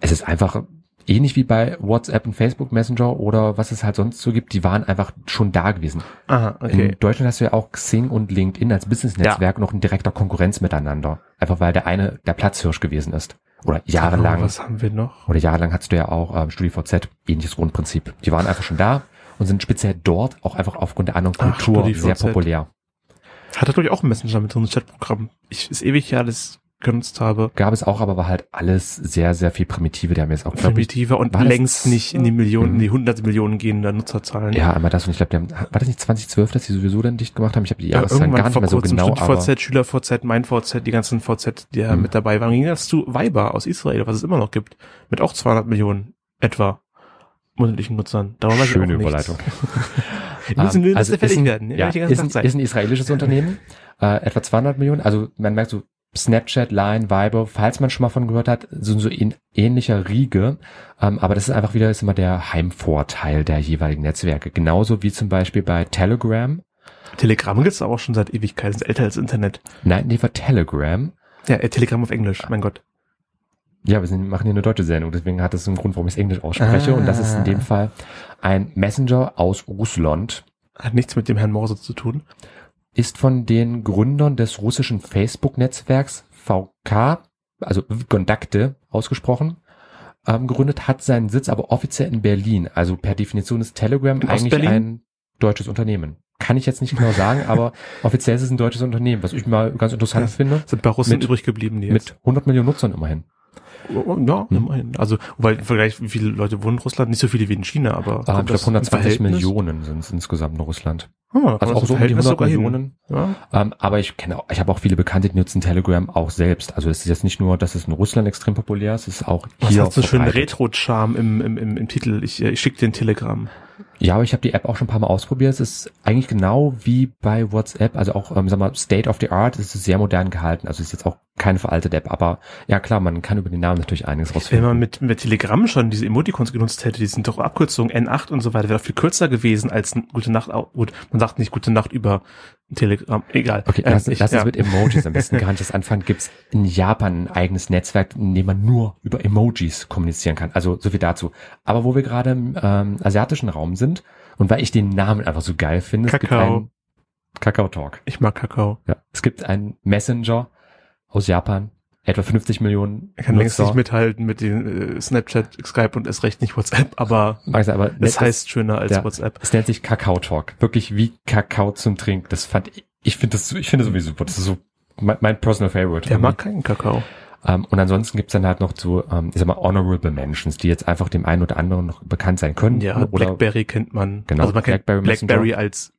Es ist einfach ähnlich wie bei WhatsApp und Facebook Messenger oder was es halt sonst so gibt. Die waren einfach schon da gewesen. Aha, okay. In Deutschland hast du ja auch Xing und LinkedIn als Business-Netzwerk noch in direkter Konkurrenz miteinander. Einfach weil der eine der Platzhirsch gewesen ist. Oder jahrelang. Was haben wir noch? Oder jahrelang hattest du ja auch ähm, StudiVZ, ähnliches Grundprinzip. Die waren einfach schon da und sind speziell dort auch einfach aufgrund der anderen Ach, Kultur StudiVZ. sehr populär. Hatte glaube ich auch ein Messenger mit so einem Chatprogramm. Ich ist ewig her, das genutzt habe. Gab es auch, aber war halt alles sehr, sehr viel primitive. Die haben jetzt auch, glaub ich, Primitiver und war das- längst nicht in die Millionen, Mhm. in die hunderte Millionen gehender Nutzerzahlen. ja, einmal das und ich glaube, war das nicht 2012, dass die sowieso dann dicht gemacht haben? Ich habe die Ja, Jahreszahlen irgendwann gar nicht mehr so genau, StudiVZ, SchülerVZ, mein VZ, die ganzen VZ, die da Mhm. mit dabei waren. Ging das zu Viber aus Israel, was es immer noch gibt, mit auch 200 Millionen etwa monatlichen Nutzern. Darum schöne. Überleitung. Wir müssen, wir also müssen fertig ist ein, werden. ja, ist, ein, ist ein israelisches Unternehmen, äh, etwa 200 Millionen. Also man merkt so Snapchat, Line, Viber, falls man schon mal von gehört hat, sind so in ähnlicher Riege. Ähm, aber das ist einfach wieder ist immer der Heimvorteil der jeweiligen Netzwerke. Genauso wie zum Beispiel bei Telegram. Telegram gibt's aber auch schon seit Ewigkeiten, ist älter als Internet. Nein, nee, war Telegram. Ja, äh, Telegram auf Englisch, mein Gott. Ja, wir sind, machen hier eine deutsche Sendung, deswegen hat das einen Grund, warum ich es Englisch ausspreche. Ah. Und das ist in dem Fall ein Messenger aus Russland. Hat nichts mit dem Herrn Morse zu tun. Ist von den Gründern des russischen Facebook-Netzwerks VK, also Kontakte ausgesprochen, ähm, gegründet, hat seinen Sitz aber offiziell in Berlin. Also per Definition ist Telegram In eigentlich ein deutsches Unternehmen. Kann ich jetzt nicht genau sagen, aber offiziell ist es ein deutsches Unternehmen, was ich mal ganz interessant Ja. finde. Sind bei Russen Mit- übrig geblieben, die Mit 100 Millionen Nutzern immerhin. Ja, Hm. immerhin. Also, weil im Vergleich, wie viele Leute wohnen in Russland? Nicht so viele wie in China, aber. Kommt ich glaube das im 120 Verhältnis? Millionen sind es insgesamt in Russland. Ah, Also das auch so um die Verhältnis 100 sogar hin. Millionen. Ja. Ähm, aber ich kenne auch, ich habe auch viele Bekannte, die nutzen Telegram auch selbst. Also es ist jetzt nicht nur, dass es in Russland extrem populär ist, es ist auch Das hier hat so einen schönen. Retro-Charme im, im, im, im Titel. Ich, äh, ich schicke den Telegram. Ja, aber ich habe die App auch schon ein paar Mal ausprobiert. Es ist eigentlich genau wie bei WhatsApp, also auch, ähm, sag mal, State of the Art. Es ist sehr modern gehalten. Also es ist jetzt auch keine veraltete App, aber ja klar, man kann über den Namen natürlich einiges Wenn rausfinden. man mit, mit Telegram schon diese Emoticons genutzt hätte, die sind doch Abkürzungen N8 und so weiter, wäre doch viel kürzer gewesen als Gute Nacht. Gut, man sagt nicht Gute Nacht über Telegram. Egal. Okay, Ähm, lass, ich- lass ja. uns mit Emojis am besten gar nicht das anfangen. Gibt es in Japan ein eigenes Netzwerk, in dem man nur über Emojis kommunizieren kann. Also so viel dazu. Aber wo wir gerade im ähm, asiatischen Raum sind und weil ich den Namen einfach so geil finde, es gibt Kakao. einen Kakao Talk. Ich mag Kakao. Ja. Es gibt einen Messenger aus Japan, etwa 50 Millionen Er kann längst nicht mithalten mit den äh, Snapchat, Skype und erst recht nicht WhatsApp, aber sein, aber es das- heißt schöner als ja. WhatsApp. es nennt sich Kakao Talk. Wirklich wie Kakao zum Trinken. Das fand ich, ich finde das, ich finde das sowieso super. Das ist so mein, mein personal favorite. Der mag keinen Kakao. Ähm, und ansonsten gibt's dann halt noch so, ähm, ich sag mal, honorable Mentions, die jetzt einfach dem einen oder anderen noch bekannt sein können. Ja, oder Blackberry kennt man. Genau, also man kennt Blackberry Blackberry, Messenger. als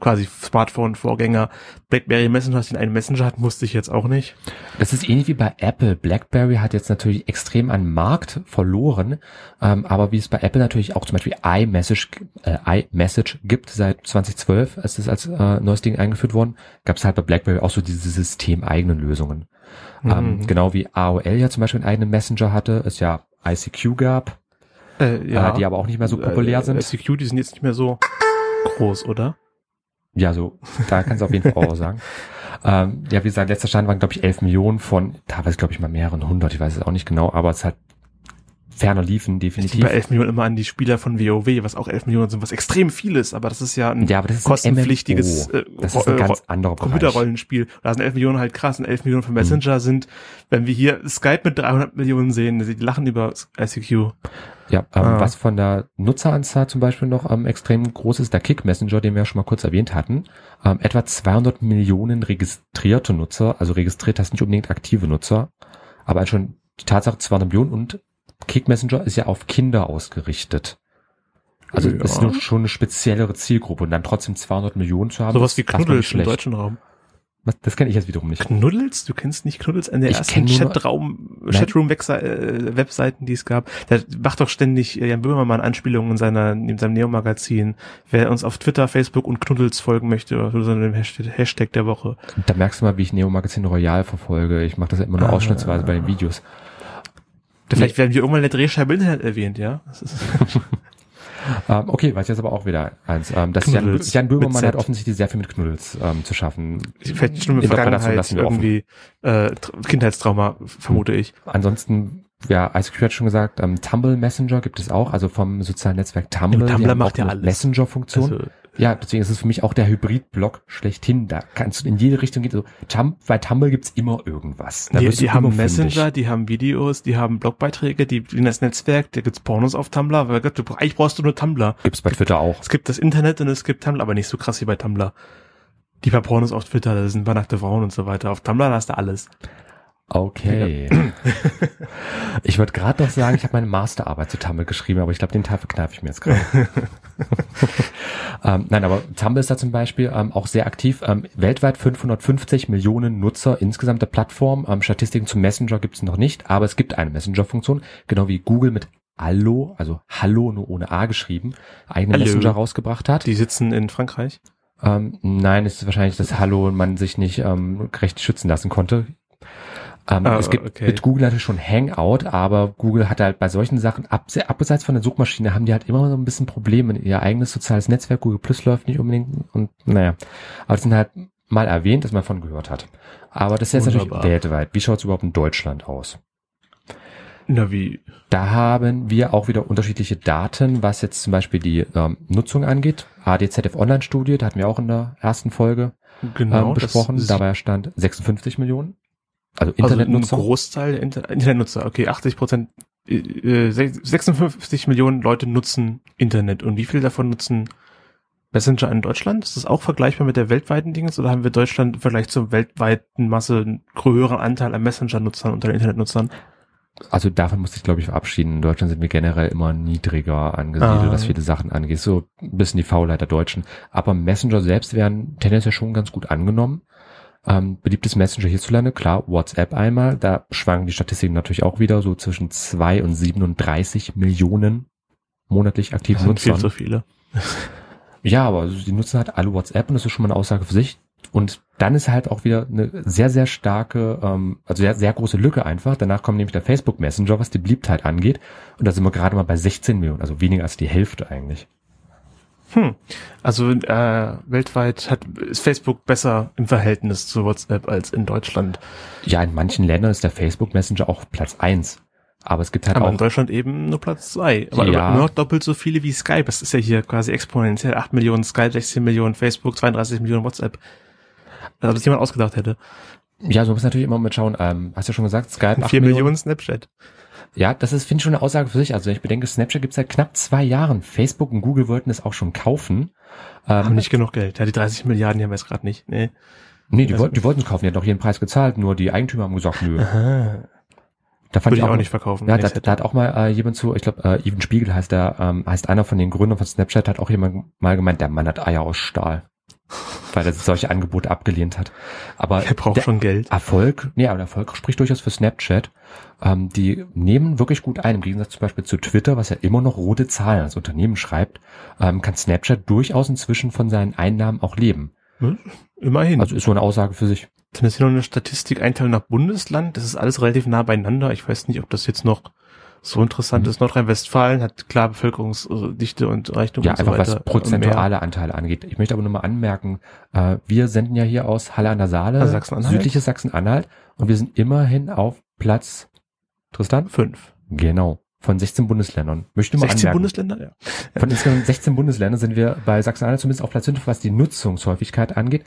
quasi Smartphone-Vorgänger. Blackberry Messenger, den einen Messenger hat, musste ich jetzt auch nicht. Das ist ähnlich wie bei Apple. BlackBerry hat jetzt natürlich extrem an Markt verloren, ähm, aber wie es bei Apple natürlich auch zum Beispiel iMessage, äh, iMessage gibt seit 2012, als das als äh, neues Ding eingeführt worden, gab es halt bei BlackBerry auch so diese systemeigenen Lösungen. Ähm, Mhm. genau wie AOL ja zum Beispiel einen eigenen Messenger hatte, es ja ICQ gab, Äh, äh, die aber auch nicht mehr so populär äh, sind. SQ, die sind jetzt nicht mehr so groß, oder? Ja, so, da kannst du auf jeden Fall auch sagen. Ähm, ja, wie gesagt, letzter Stand waren, glaube ich, 11 Millionen von, teilweise, glaube ich, mal mehreren hundert, ich weiß es auch nicht genau, aber es hat ferner liefen, Ich definitiv. bei 11 Millionen immer an die Spieler von WoW, was auch 11 Millionen sind, was extrem viel ist, aber das ist ja ein ja, aber das ist ein kostenpflichtiges MMO. äh, Das ist ein Ro- ganz anderer Bereich. Computerrollenspiel. Da sind 11 Millionen halt krass und 11 Millionen für Messenger sind, wenn wir hier Skype mit 300 Millionen sehen, die lachen über ICQ. Ja, ähm, Ah. was von der Nutzeranzahl zum Beispiel noch ähm, extrem groß ist, der Kick Messenger, den wir ja schon mal kurz erwähnt hatten. Ähm, etwa 200 Millionen registrierte Nutzer, also registriert heißt nicht unbedingt aktive Nutzer, aber halt schon die Tatsache 200 Millionen und Kick Messenger ist ja auf Kinder ausgerichtet. Also Ja. ist nur schon eine speziellere Zielgruppe und dann trotzdem 200 Millionen zu haben. Sowas wie Knuddels im deutschen Raum. Was, das kenne ich jetzt wiederum nicht. Knuddels? Du kennst nicht Knuddels? Eine der Ich ersten Chatraum. Chatroom-Webseiten, die es gab. Der macht doch ständig äh, Jan Böhmermann Anspielungen in seiner, in seinem Neo-Magazin. Wer uns auf Twitter, Facebook und Knuddels folgen möchte, oder so dem Hashtag, Hashtag der Woche. Da merkst du mal, wie ich Neo Magazin Royal verfolge. Ich mache das ja immer nur Ah. ausschnittsweise bei den Videos. Vielleicht werden wir irgendwann in der Drehscheibe Internet erwähnt, ja? Ähm, okay, weiß jetzt aber auch wieder eins. Ähm, das Jan, Jan mit Böhmermann hat offensichtlich sehr viel mit Knuddels ähm, zu schaffen. vielleicht schon Interpretation Vergangenheit irgendwie äh, Tr- Kindheitstrauma, vermute ich. Ansonsten, ja, ICQ hat schon gesagt, ähm, Tumble Messenger gibt es auch, also vom sozialen Netzwerk Tumble. Ja, Tumblr macht ja eine alles. Messenger-Funktion. Also, ja, deswegen ist es für mich auch der Hybrid-Block schlechthin. Da kannst du in jede Richtung gehen. Also, Tum bei Tumble gibt's immer irgendwas. Da die, die haben Messenger, fündig. die haben Videos, die haben Blogbeiträge, die in das Netzwerk, da gibt's Pornos auf Tumblr, weil Gott, du, eigentlich brauchst du nur Tumblr. Gibt's bei Twitter auch. Es gibt das Internet und es gibt Tumblr, aber nicht so krass wie bei Tumblr. Die paar Pornos auf Twitter, da sind nackte Frauen und so weiter. Auf Tumblr hast du alles. Okay. ich wollte gerade noch sagen, ich habe meine Masterarbeit zu Tumble geschrieben, aber ich glaube, den Teil verkneife ich mir jetzt gerade. ähm, nein, aber Tumble ist da zum Beispiel ähm, auch sehr aktiv. Ähm, weltweit 550 Millionen Nutzer insgesamt der Plattform. Ähm, Statistiken zum Messenger gibt es noch nicht, aber es gibt eine Messenger-Funktion, genau wie Google mit Allo, also Hallo nur ohne A geschrieben, eigene Hallo. Messenger rausgebracht hat. Die sitzen in Frankreich. Ähm, nein, es ist wahrscheinlich das Hallo man sich nicht ähm, recht schützen lassen konnte. Ähm, Ah, es gibt okay. mit Google natürlich schon Hangout, aber Google hat halt bei solchen Sachen, ab, abseits von der Suchmaschine, haben die halt immer so ein bisschen Probleme. Ihr eigenes soziales Netzwerk, Google Plus läuft nicht unbedingt und naja. Aber das sind halt mal erwähnt, dass man von gehört hat. Aber das ist jetzt Wunderbar. natürlich weltweit. Wie schaut es überhaupt in Deutschland aus? Na wie? Da haben wir auch wieder unterschiedliche Daten, was jetzt zum Beispiel die ähm, Nutzung angeht. ADZF Online-Studie, da hatten wir auch in der ersten Folge Genau. ähm, besprochen. Dabei stand 56 Millionen. Also also ein Internetnutzer. Großteil der Inter Internetnutzer. Okay, 80 Prozent, äh, 56 Millionen Leute nutzen Internet. Und wie viel davon nutzen Messenger in Deutschland? Ist das auch vergleichbar mit der weltweiten Dinges? Oder haben wir Deutschland im Vergleich zur weltweiten Masse einen höheren Anteil an Messenger-Nutzern unter den Internetnutzern? also davon muss ich glaube ich verabschieden. In Deutschland sind wir generell immer niedriger angesiedelt, Ah. was viele Sachen angeht. So ein bisschen die Faulheit der Deutschen. Aber Messenger selbst werden tendenziell schon ganz gut angenommen. Ähm, beliebtes Messenger hierzulande, klar, WhatsApp einmal. Da schwanken die Statistiken natürlich auch wieder so zwischen 2 und 37 Millionen monatlich Das aktiven sind viel zu viele. Ja, aber die nutzen halt alle WhatsApp und das ist schon mal eine Aussage für sich. Und dann ist halt auch wieder eine sehr, sehr starke, ähm, also sehr, sehr große Lücke einfach. Danach kommt nämlich der Facebook Messenger, was die Beliebtheit angeht. Und da sind wir gerade mal bei 16 Millionen, also weniger als die Hälfte eigentlich. Hm. Also äh, weltweit hat ist Facebook besser im Verhältnis zu WhatsApp als in Deutschland. Ja, in manchen Ländern ist der Facebook Messenger auch Platz eins. Aber es gibt halt Aber auch in Deutschland eben nur Platz zwei. Aber Ja. nur noch doppelt so viele wie Skype. Das ist ja hier quasi exponentiell. 8 Millionen Skype, 16 Millionen Facebook, 32 Millionen WhatsApp. Als ob das jemand ausgedacht hätte. Ja, so muss natürlich immer mit schauen. Ähm, hast du ja schon gesagt, Skype 8 4 Millionen Snapchat. Ja, das ist, finde ich, schon eine Aussage für sich. Also ich bedenke, Snapchat gibt es seit knapp zwei Jahren. Facebook und Google wollten es auch schon kaufen. Haben Ähm, nicht genug Geld. Ja, die 30 Milliarden, die haben wir jetzt gerade nicht. Nee. nee, die, also- wollten, die wollten es kaufen, die hat doch jeden Preis gezahlt, nur die Eigentümer haben gesagt, nö. Aha. Da fand Würde ich auch nicht verkaufen. Ja, da, da hat auch mal äh, jemand zu, ich glaube, äh, Even Spiegel heißt der, ähm, heißt einer von den Gründern von Snapchat, hat auch jemand mal gemeint, der Mann hat Eier aus Stahl. Weil er solche Angebote abgelehnt hat. Aber er braucht schon Geld. Erfolg, nee, aber Erfolg spricht durchaus für Snapchat. Ähm, die nehmen wirklich gut ein. Im Gegensatz zum Beispiel zu Twitter, was ja immer noch rote Zahlen als Unternehmen schreibt, ähm, kann Snapchat durchaus inzwischen von seinen Einnahmen auch leben. Immerhin. Also ist so eine Aussage für sich. Ist hier noch eine Statistik Einteilung nach Bundesland. Das ist alles relativ nah beieinander. Ich weiß nicht, ob das jetzt noch so interessant Mhm. ist. Nordrhein-Westfalen hat klar Bevölkerungsdichte und Reichtum Ja, und so einfach was weiter. prozentuale Anteile angeht. Ich möchte aber nur mal anmerken, äh, wir senden ja hier aus Halle an der Saale, Also Sachsen-Anhalt? südliches Sachsen-Anhalt und wir sind immerhin auf Platz, Tristan? Fünf. Genau, von 16 Bundesländern. Möchte mal 16 anmerken. Bundesländer? Ja. Von insgesamt 16 Bundesländern sind wir bei Sachsen-Anhalt zumindest auf Platz 5, was die Nutzungshäufigkeit angeht.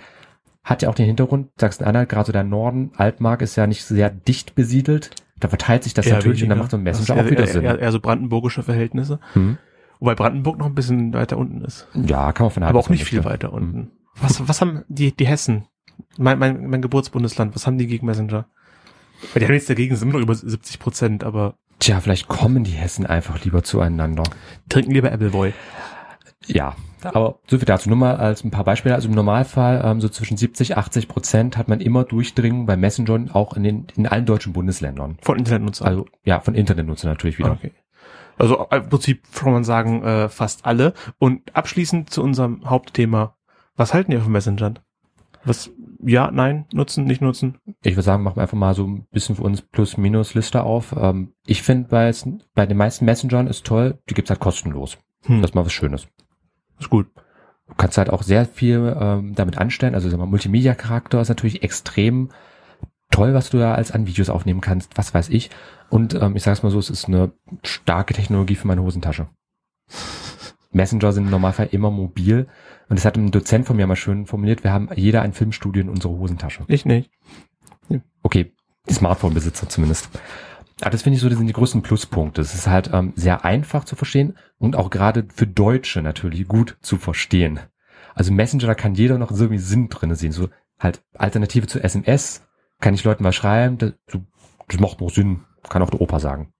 Hat ja auch den Hintergrund, Sachsen-Anhalt, gerade so der Norden, Altmark ist ja nicht sehr dicht besiedelt. Da verteilt sich das Eher natürlich und dann weniger. macht so ein Messenger auch wieder eher, Sinn. Eher, eher so brandenburgische Verhältnisse. Hm. Wobei Brandenburg noch ein bisschen weiter unten ist. Ja, kann man von Aber auch nicht viel weiter unten. Was, was haben die, die Hessen? Mein, mein, mein Geburtsbundesland, was haben die gegen Messenger? Weil die haben nichts dagegen, sind immer noch über 70 Prozent, aber Tja, vielleicht kommen die Hessen einfach lieber zueinander. trinken lieber Appleboy. Ja, aber so viel dazu. Nur mal als ein paar Beispiele. Also im Normalfall ähm, so zwischen 70, 80 Prozent hat man immer Durchdringen bei Messenger auch in den in allen deutschen Bundesländern. Von Internetnutzern. Also ja, von Internetnutzern natürlich wieder. Okay. Also im Prinzip kann man sagen, äh, fast alle. Und abschließend zu unserem Hauptthema. Was halten ihr von Messengern? Was, ja, nein, nutzen, nicht nutzen? Ich würde sagen, machen wir einfach mal so ein bisschen für uns Plus-Minus-Liste auf. Ähm, ich finde bei, bei den meisten Messengern ist toll, die gibt's halt kostenlos. Hm, Das ist mal was Schönes. Ist gut. Du kannst halt auch sehr viel ähm, damit anstellen. Also sag mal, Multimedia-Charakter ist natürlich extrem toll, was du da als an Videos aufnehmen kannst, was weiß ich. Und ähm, ich sag's mal so, es ist eine starke Technologie für meine Hosentasche. Messenger sind im Normalfall immer mobil. Und das hat ein Dozent von mir mal schön formuliert, wir haben jeder ein Filmstudio in unserer Hosentasche. Ich nicht. Okay, die Smartphone-Besitzer zumindest. Aber das finde ich so, das sind die größten Pluspunkte. Es ist halt ähm, sehr einfach zu verstehen und auch gerade für Deutsche natürlich gut zu verstehen. Also Messenger, da kann jeder noch so wie Sinn drinne sehen. So halt Alternative zu SMS, kann ich Leuten was schreiben, das, so, das macht noch Sinn, kann auch der Opa sagen.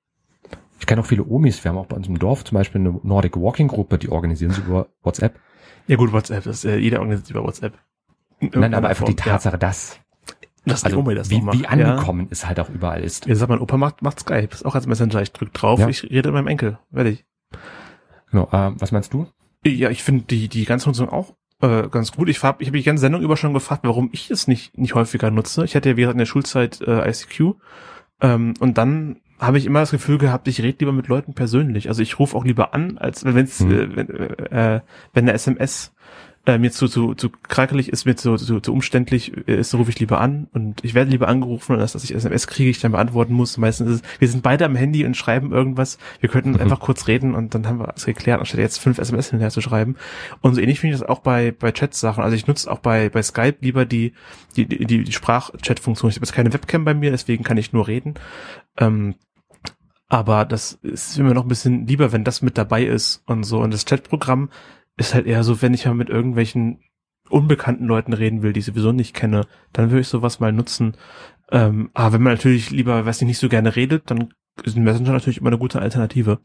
Ich kenne auch viele Omis, wir haben auch bei uns im Dorf zum Beispiel eine Nordic Walking Gruppe, die organisieren sie über WhatsApp. Ja gut, WhatsApp, das, äh, jeder organisiert über WhatsApp. In Nein, aber einfach die Form, Tatsache, dass, Ja, dass die also Oma das wie, macht. wie angekommen es halt auch überall ist. Ja. Ja, sag mal, Opa macht, macht Skype, ist auch als Messenger. Ich drück drauf, Ja. ich rede mit meinem Enkel. Fertig. Genau, ähm, was meinst du? Ja, ich finde die, die ganze Nutzung auch äh, ganz gut. Ich habe ich hab die ganze Sendung über schon gefragt, warum ich es nicht, nicht häufiger nutze. Ich hatte ja während der Schulzeit äh, ICQ ähm, und dann habe ich immer das Gefühl gehabt, ich rede lieber mit Leuten persönlich. Also ich rufe auch lieber an, als wenn wenn's, Mhm. äh, wenn, äh, wenn eine SMS äh, mir zu, zu, zu krakelig ist, mir zu, zu, zu umständlich äh, ist, rufe ich lieber an und ich werde lieber angerufen, als dass ich SMS kriege, ich dann beantworten muss. Meistens ist es, wir sind beide am Handy und schreiben irgendwas. Wir könnten Mhm. einfach kurz reden und dann haben wir es geklärt, anstatt jetzt fünf SMS hinterher zu schreiben. Und so ähnlich finde ich das auch bei, bei Chat-Sachen. Also ich nutze auch bei, bei Skype lieber die, die, die, die, die Sprach-Chat-Funktion. Ich habe jetzt keine Webcam bei mir, deswegen kann ich nur reden. Ähm, aber das ist mir noch ein bisschen lieber, wenn das mit dabei ist und so. Und das Chatprogramm ist halt eher so, wenn ich mal mit irgendwelchen unbekannten Leuten reden will, die ich sowieso nicht kenne, dann würde ich sowas mal nutzen. Ähm, aber wenn man natürlich lieber, weiß nicht, nicht so gerne redet, dann ist ein Messenger natürlich immer eine gute Alternative.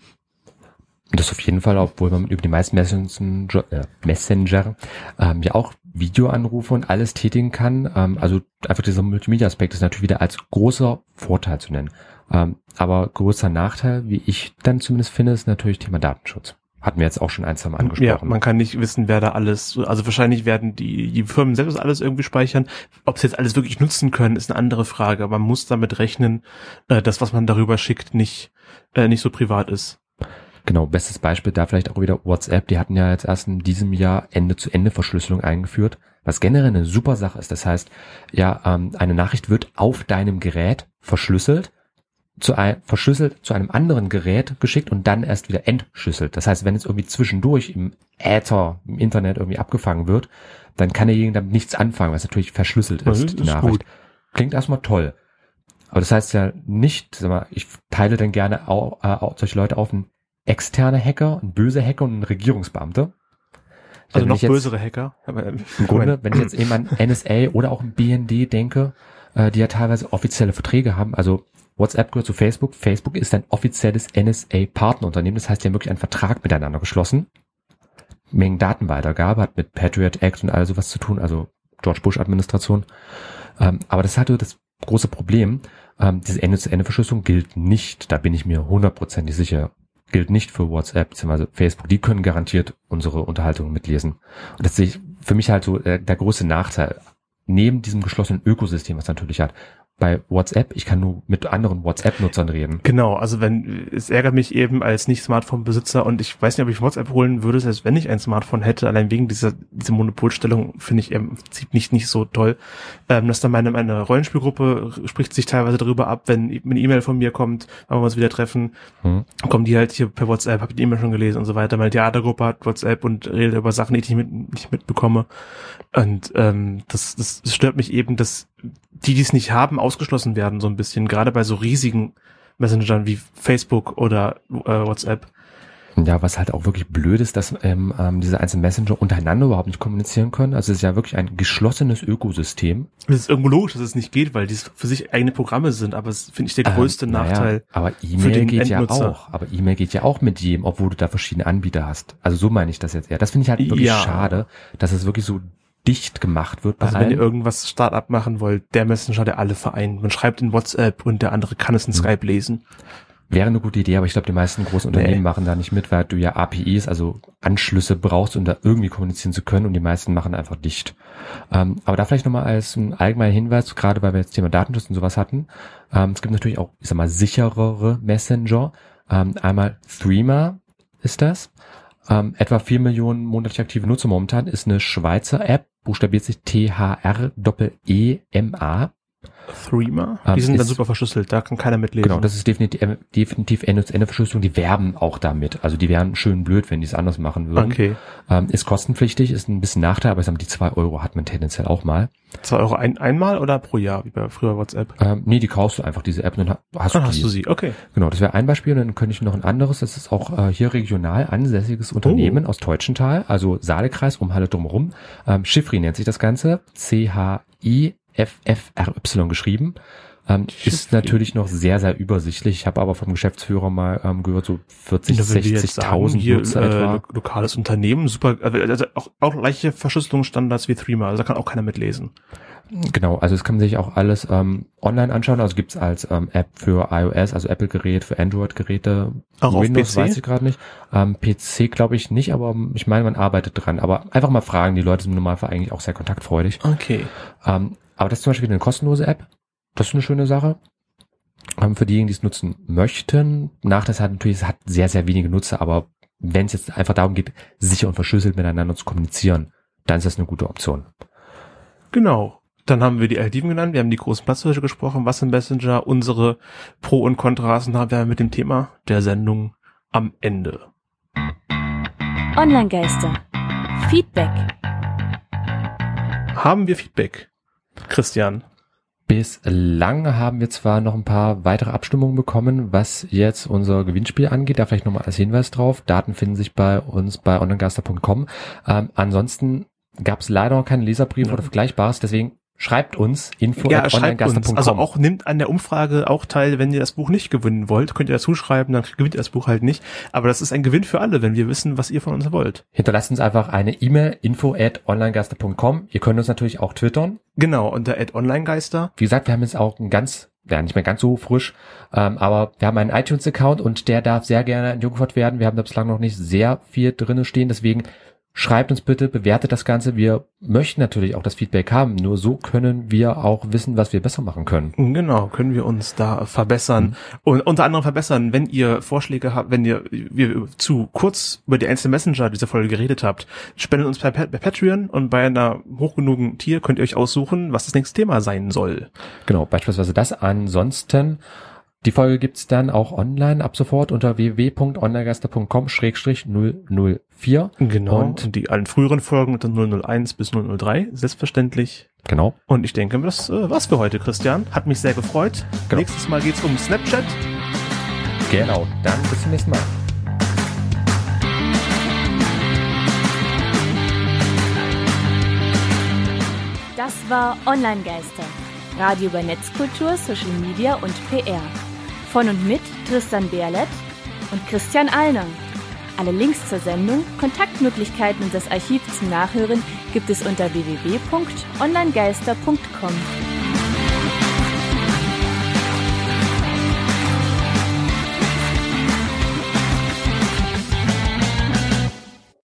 Das auf jeden Fall, obwohl man über die meisten Messenger, äh, Messenger ähm, ja auch Videoanrufe und alles tätigen kann. Ähm, also einfach dieser Multimedia-Aspekt ist natürlich wieder als großer Vorteil zu nennen. Ähm, aber größer Nachteil, wie ich dann zumindest finde, ist natürlich Thema Datenschutz. Hatten wir jetzt auch schon ein, zwei Mal angesprochen. Ja, man kann nicht wissen, wer da alles, also wahrscheinlich werden die, die Firmen selbst alles irgendwie speichern. Ob sie jetzt alles wirklich nutzen können, ist eine andere Frage. Aber man muss damit rechnen, äh, dass was man darüber schickt, nicht, äh, nicht so privat ist. Genau, bestes Beispiel da vielleicht auch wieder WhatsApp. Die hatten ja jetzt erst in diesem Jahr Ende-zu-Ende-Verschlüsselung eingeführt, was generell eine super Sache ist. Das heißt, ja, ähm, eine Nachricht wird auf deinem Gerät verschlüsselt zu ein, verschlüsselt zu einem anderen Gerät geschickt und dann erst wieder entschlüsselt. Das heißt, wenn es irgendwie zwischendurch im Äther, im Internet irgendwie abgefangen wird, dann kann derjenige damit nichts anfangen, was natürlich verschlüsselt ist, ja, die ist Nachricht. Gut. Klingt erstmal toll. Aber das heißt ja nicht, sag mal, ich teile dann gerne auch, äh, solche Leute auf einen externe Hacker, einen böse Hacker und einen Regierungsbeamte. Also noch jetzt, bösere Hacker. Im Grunde, wenn ich jetzt eben an NSA oder auch ein BND denke, äh, die ja teilweise offizielle Verträge haben, also WhatsApp gehört zu Facebook. Facebook ist ein offizielles NSA-Partnerunternehmen. Das heißt, die haben wirklich einen Vertrag miteinander geschlossen. Mengen Datenweitergabe hat mit Patriot Act und all sowas zu tun, also George Bush Administration. Ähm, aber das hatte das große Problem. Ähm, diese Ende-zu-Ende-Verschlüsselung gilt nicht, da bin ich mir hundertprozentig sicher, gilt nicht für WhatsApp bzw. Facebook. Die können garantiert unsere Unterhaltungen mitlesen. Und das sehe ich für mich halt so äh, der große Nachteil. Neben diesem geschlossenen Ökosystem, was natürlich hat, bei WhatsApp, ich kann nur mit anderen WhatsApp-Nutzern reden. Genau, also wenn, es ärgert mich eben als Nicht-Smartphone-Besitzer und ich weiß nicht, ob ich WhatsApp holen würde, selbst wenn ich ein Smartphone hätte, allein wegen dieser, dieser Monopolstellung finde ich im Prinzip nicht, nicht so toll, ähm, dass dann meine, meine Rollenspielgruppe spricht sich teilweise darüber ab, wenn eine E-Mail von mir kommt, wenn wir uns wieder treffen, hm. kommen die halt hier per WhatsApp, habe ich die E-Mail schon gelesen und so weiter. Meine Theatergruppe hat WhatsApp und redet über Sachen, die ich nicht, mit, nicht mitbekomme und ähm, das, das, das stört mich eben, dass die, die es nicht haben, ausgeschlossen werden, so ein bisschen, gerade bei so riesigen Messengern wie Facebook oder äh, WhatsApp. Ja, was halt auch wirklich blöd ist, dass ähm, ähm, diese einzelnen Messenger untereinander überhaupt nicht kommunizieren können. Also es ist ja wirklich ein geschlossenes Ökosystem. Es ist irgendwo logisch, dass es nicht geht, weil die für sich eigene Programme sind, aber es finde ich der ähm, größte ähm, Nachteil. Naja, aber E-Mail geht Endnutzer. ja auch. Aber E-Mail geht ja auch mit jedem, obwohl du da verschiedene Anbieter hast. Also so meine ich das jetzt eher. Das finde ich halt wirklich ja. schade, dass es wirklich so dicht gemacht wird. Bei also allen. wenn ihr irgendwas Startup machen wollt, der Messenger, der alle vereint. Man schreibt in WhatsApp und der andere kann es in mhm. Skype lesen. Wäre eine gute Idee, aber ich glaube, die meisten großen Unternehmen nee. machen da nicht mit, weil du ja APIs, also Anschlüsse brauchst, um da irgendwie kommunizieren zu können und die meisten machen einfach dicht. Ähm, aber da vielleicht nochmal als ein allgemeiner Hinweis, gerade weil wir jetzt Thema Datenschutz und sowas hatten. Ähm, es gibt natürlich auch, ich sag mal, sicherere Messenger. Ähm, einmal Threema ist das. Ähm, etwa vier Millionen monatlich aktive Nutzer momentan ist eine Schweizer App, buchstabiert sich T-H-R-E-M-A. Threema? Die ähm, sind ist, dann super verschlüsselt, da kann keiner mitlesen. Genau, das ist definitiv, äh, definitiv Ende-zu-Ende-Verschlüsselung. Die werben auch damit. Also die wären schön blöd, wenn die es anders machen würden. Okay. Ähm, ist kostenpflichtig, ist ein bisschen Nachteil, aber ich sag mal, die zwei Euro hat man tendenziell auch mal. Zwei Euro ein, einmal oder pro Jahr, wie bei früher WhatsApp? Ähm, nee, die kaufst du einfach, diese App, und dann hast, dann du, hast du sie. Okay. Genau, das wäre ein Beispiel. Und dann könnte ich noch ein anderes, das ist auch äh, hier regional ansässiges Unternehmen oh. aus Teutschenthal, also Saalekreis, um Halle drumherum. Ähm, Schiffri nennt sich das Ganze. C-H-I FFRY geschrieben. Ähm, ist natürlich noch sehr, sehr übersichtlich. Ich habe aber vom Geschäftsführer mal ähm, gehört, so 40, 60.000 Nutzer äh, etwa. Lokales Unternehmen, super, also, also auch, auch gleiche Verschlüsselungsstandards wie Threema, also da kann auch keiner mitlesen. Genau, also es kann man sich auch alles ähm, online anschauen. Also gibt's als ähm, App für iOS, also Apple-Gerät, für Android-Geräte. Windows weiß ich gerade nicht. Ähm, PC glaube ich nicht, aber ich meine, man arbeitet dran. Aber einfach mal fragen, die Leute sind im Normalfall eigentlich auch sehr kontaktfreudig. Okay. Ähm, aber das ist zum Beispiel eine kostenlose App. Das ist eine schöne Sache. Ähm, für diejenigen, die es nutzen möchten. Nachteil hat natürlich, es hat sehr, sehr wenige Nutzer, aber wenn es jetzt einfach darum geht, sicher und verschlüsselt miteinander zu kommunizieren, dann ist das eine gute Option. Genau. Dann haben wir die Alternativen genannt, wir haben die großen Platzhirsche gesprochen, was im Messenger, unsere Pro und Kontras und haben wir mit dem Thema der Sendung am Ende. Online-Geister. Feedback. Haben wir Feedback? Christian. Bislang haben wir zwar noch ein paar weitere Abstimmungen bekommen, was jetzt unser Gewinnspiel angeht. Da vielleicht nochmal als Hinweis drauf. Daten finden sich bei uns bei onlinegaster.com. Ähm, ansonsten gab es leider noch keinen Leserbrief ja. oder Vergleichbares. Deswegen schreibt uns info ja, schreibt uns. Also auch nimmt an der Umfrage auch teil, wenn ihr das Buch nicht gewinnen wollt, könnt ihr dazu schreiben, dann gewinnt ihr das Buch halt nicht. Aber das ist ein Gewinn für alle, wenn wir wissen, was ihr von uns wollt. Hinterlasst uns einfach eine E-Mail info at onlinegeister.com. Ihr könnt uns natürlich auch twittern. Genau, unter at onlinegeister. Wie gesagt, wir haben jetzt auch ein ganz ja, nicht mehr ganz so frisch, ähm, aber wir haben einen iTunes-Account und der darf sehr gerne entjungfert werden. Wir haben da bislang noch nicht sehr viel drinne stehen, deswegen Schreibt uns bitte, bewertet das Ganze. Wir möchten natürlich auch das Feedback haben. Nur so können wir auch wissen, was wir besser machen können. Genau, können wir uns da verbessern. Mhm. Und unter anderem verbessern, wenn ihr Vorschläge habt, wenn ihr wir zu kurz über die einzelnen Messenger dieser Folge geredet habt, spendet uns per, per Patreon und bei einer hoch genugen Tier könnt ihr euch aussuchen, was das nächste Thema sein soll. Genau, beispielsweise das. Ansonsten die Folge gibt's dann auch online ab sofort unter www.onlinegeister.com-004. Genau. Und die allen früheren Folgen unter 001 bis 003, selbstverständlich. Genau. Und ich denke, das äh, war's für heute, Christian. Hat mich sehr gefreut. Genau. Nächstes Mal geht's um Snapchat. Genau. Dann bis zum nächsten Mal. Das war Online Geister. Radio über Netzkultur, Social Media und PR. Von und mit Tristan Berlet und Christian Allner. Alle Links zur Sendung, Kontaktmöglichkeiten und das Archiv zum Nachhören gibt es unter www.onlinegeister.com.